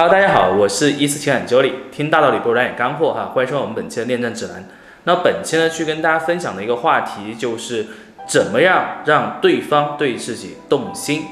Hello，大家好，我是一思情感 Jolie，听大道理不如来点干货哈，欢迎收看我们本期的恋战指南。那本期呢，去跟大家分享的一个话题就是怎么样让对方对自己动心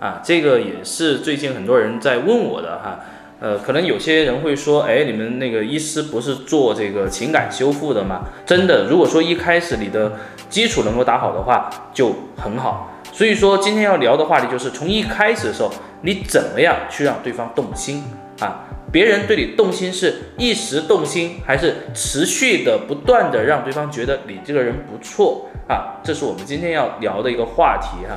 啊，这个也是最近很多人在问我的哈。呃，可能有些人会说，哎，你们那个医师不是做这个情感修复的吗？真的，如果说一开始你的基础能够打好的话，就很好。所以说，今天要聊的话题就是从一开始的时候，你怎么样去让对方动心啊？别人对你动心是一时动心，还是持续的不断的让对方觉得你这个人不错啊？这是我们今天要聊的一个话题哈。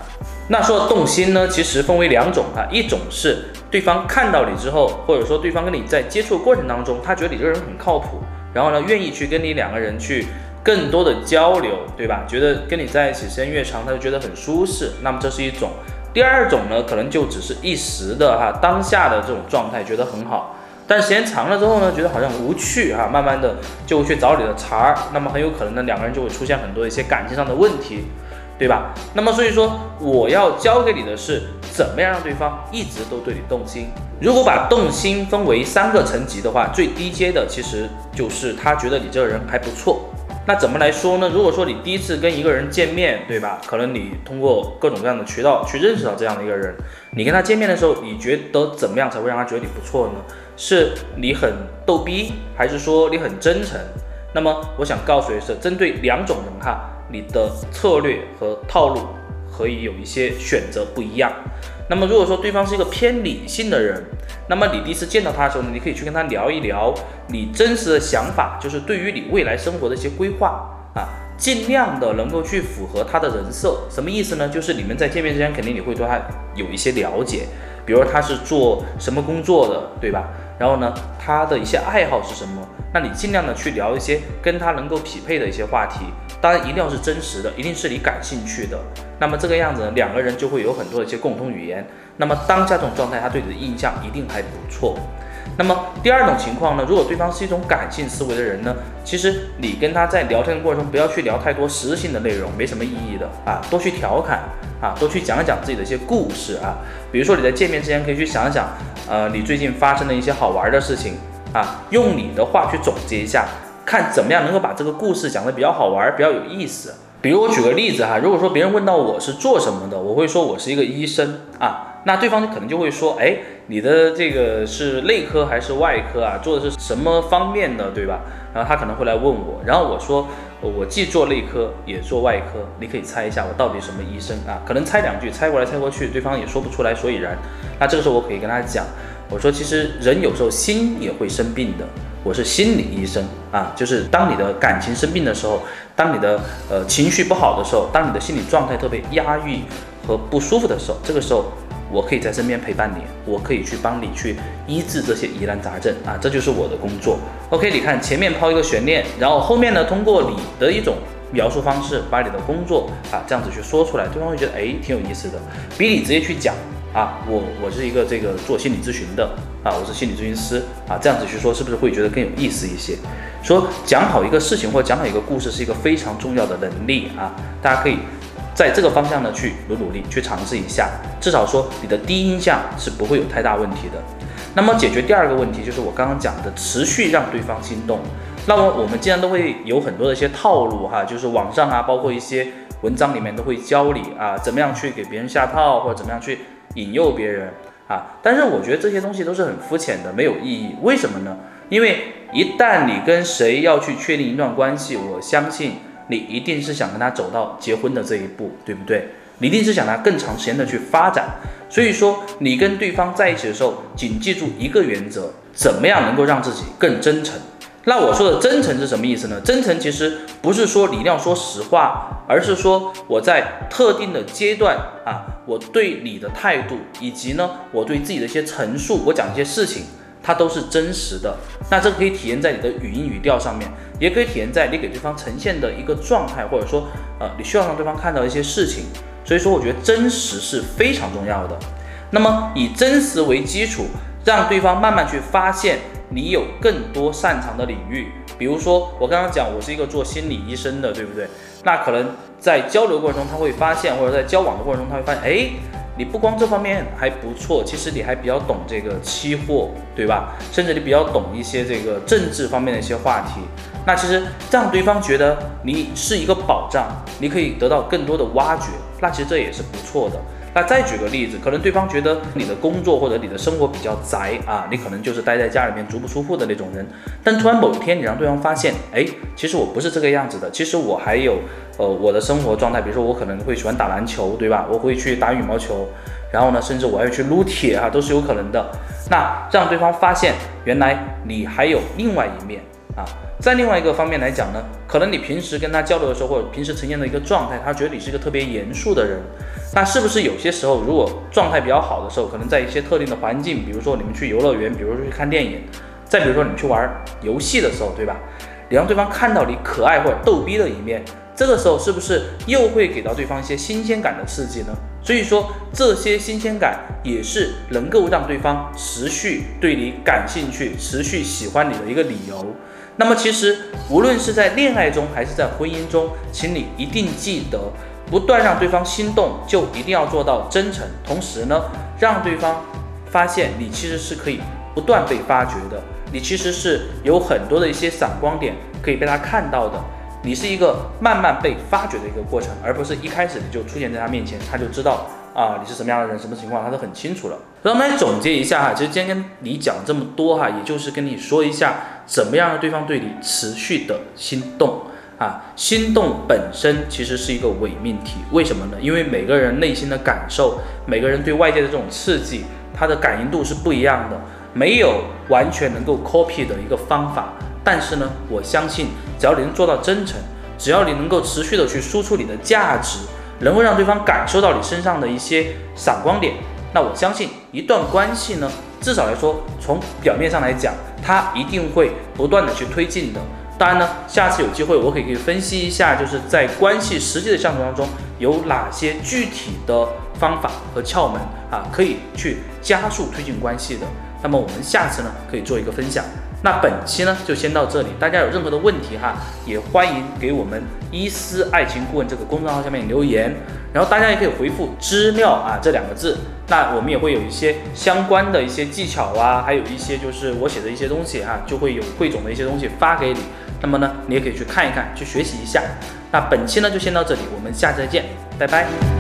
那说动心呢，其实分为两种哈，一种是对方看到你之后，或者说对方跟你在接触过程当中，他觉得你这个人很靠谱，然后呢，愿意去跟你两个人去。更多的交流，对吧？觉得跟你在一起时间越长，他就觉得很舒适。那么这是一种。第二种呢，可能就只是一时的哈，当下的这种状态觉得很好，但时间长了之后呢，觉得好像无趣哈，慢慢的就会去找你的茬儿。那么很有可能呢，两个人就会出现很多一些感情上的问题，对吧？那么所以说，我要教给你的是怎么样让对方一直都对你动心。如果把动心分为三个层级的话，最低阶的其实就是他觉得你这个人还不错。那怎么来说呢？如果说你第一次跟一个人见面，对吧？可能你通过各种各样的渠道去认识到这样的一个人，你跟他见面的时候，你觉得怎么样才会让他觉得你不错呢？是你很逗逼，还是说你很真诚？那么我想告诉你是，针对两种人哈，你的策略和套路可以有一些选择不一样。那么如果说对方是一个偏理性的人，那么你第一次见到他的时候呢，你可以去跟他聊一聊你真实的想法，就是对于你未来生活的一些规划啊，尽量的能够去符合他的人设。什么意思呢？就是你们在见面之前，肯定你会对他有一些了解，比如他是做什么工作的，对吧？然后呢，他的一些爱好是什么？那你尽量的去聊一些跟他能够匹配的一些话题，当然一定要是真实的，一定是你感兴趣的。那么这个样子呢，两个人就会有很多的一些共同语言。那么当下这种状态，他对你的印象一定还不错。那么第二种情况呢，如果对方是一种感性思维的人呢，其实你跟他在聊天的过程中，不要去聊太多实质性的内容，没什么意义的啊，多去调侃啊，多去讲一讲自己的一些故事啊。比如说你在见面之前可以去想一想，呃，你最近发生的一些好玩的事情啊，用你的话去总结一下，看怎么样能够把这个故事讲得比较好玩，比较有意思。比如我举个例子哈，如果说别人问到我是做什么的，我会说我是一个医生啊。那对方可能就会说，哎，你的这个是内科还是外科啊？做的是什么方面的，对吧？然后他可能会来问我，然后我说，我既做内科也做外科，你可以猜一下我到底什么医生啊？可能猜两句，猜过来猜过去，对方也说不出来所以然。那这个时候我可以跟他讲，我说其实人有时候心也会生病的，我是心理医生啊，就是当你的感情生病的时候，当你的呃情绪不好的时候，当你的心理状态特别压抑和不舒服的时候，这个时候。我可以在身边陪伴你，我可以去帮你去医治这些疑难杂症啊，这就是我的工作。OK，你看前面抛一个悬念，然后后面呢，通过你的一种描述方式，把你的工作啊这样子去说出来，对方会觉得哎挺有意思的，比你直接去讲啊，我我是一个这个做心理咨询的啊，我是心理咨询师啊，这样子去说是不是会觉得更有意思一些？说讲好一个事情或讲好一个故事是一个非常重要的能力啊，大家可以。在这个方向呢，去努努力，去尝试一下，至少说你的第一印象是不会有太大问题的。那么解决第二个问题，就是我刚刚讲的，持续让对方心动。那么我们既然都会有很多的一些套路哈，就是网上啊，包括一些文章里面都会教你啊，怎么样去给别人下套，或者怎么样去引诱别人啊。但是我觉得这些东西都是很肤浅的，没有意义。为什么呢？因为一旦你跟谁要去确定一段关系，我相信。你一定是想跟他走到结婚的这一步，对不对？你一定是想他更长时间的去发展。所以说，你跟对方在一起的时候，谨记住一个原则：怎么样能够让自己更真诚？那我说的真诚是什么意思呢？真诚其实不是说你一定要说实话，而是说我在特定的阶段啊，我对你的态度，以及呢，我对自己的一些陈述，我讲一些事情。它都是真实的，那这个可以体现在你的语音语调上面，也可以体现在你给对方呈现的一个状态，或者说，呃，你需要让对方看到一些事情。所以说，我觉得真实是非常重要的。那么以真实为基础，让对方慢慢去发现你有更多擅长的领域。比如说，我刚刚讲我是一个做心理医生的，对不对？那可能在交流过程中他会发现，或者在交往的过程中他会发现，哎。你不光这方面还不错，其实你还比较懂这个期货，对吧？甚至你比较懂一些这个政治方面的一些话题。那其实让对方觉得你是一个保障，你可以得到更多的挖掘，那其实这也是不错的。那再举个例子，可能对方觉得你的工作或者你的生活比较宅啊，你可能就是待在家里面足不出户的那种人。但突然某一天你让对方发现，哎，其实我不是这个样子的，其实我还有呃我的生活状态，比如说我可能会喜欢打篮球，对吧？我会去打羽毛球，然后呢，甚至我还会去撸铁啊，都是有可能的。那让对方发现，原来你还有另外一面啊。在另外一个方面来讲呢，可能你平时跟他交流的时候，或者平时呈现的一个状态，他觉得你是一个特别严肃的人。那是不是有些时候，如果状态比较好的时候，可能在一些特定的环境，比如说你们去游乐园，比如说去看电影，再比如说你去玩游戏的时候，对吧？你让对方看到你可爱或者逗逼的一面，这个时候是不是又会给到对方一些新鲜感的刺激呢？所以说这些新鲜感也是能够让对方持续对你感兴趣、持续喜欢你的一个理由。那么其实无论是在恋爱中还是在婚姻中，请你一定记得。不断让对方心动，就一定要做到真诚。同时呢，让对方发现你其实是可以不断被发掘的，你其实是有很多的一些闪光点可以被他看到的。你是一个慢慢被发掘的一个过程，而不是一开始你就出现在他面前，他就知道啊你是什么样的人，什么情况，他都很清楚了。那我们来总结一下哈，其实今天跟你讲这么多哈，也就是跟你说一下，怎么样让对方对你持续的心动。啊，心动本身其实是一个伪命题，为什么呢？因为每个人内心的感受，每个人对外界的这种刺激，它的感应度是不一样的，没有完全能够 copy 的一个方法。但是呢，我相信只要你能做到真诚，只要你能够持续的去输出你的价值，能够让对方感受到你身上的一些闪光点，那我相信一段关系呢，至少来说，从表面上来讲，它一定会不断的去推进的。当然呢，下次有机会我可以给分析一下，就是在关系实际的相处当中有哪些具体的方法和窍门啊，可以去加速推进关系的。那么我们下次呢可以做一个分享。那本期呢就先到这里，大家有任何的问题哈，也欢迎给我们伊思爱情顾问这个公众号下面留言，然后大家也可以回复“知了”啊这两个字，那我们也会有一些相关的一些技巧啊，还有一些就是我写的一些东西哈，就会有汇总的一些东西发给你。那么呢，你也可以去看一看，去学习一下。那本期呢就先到这里，我们下次再见，拜拜。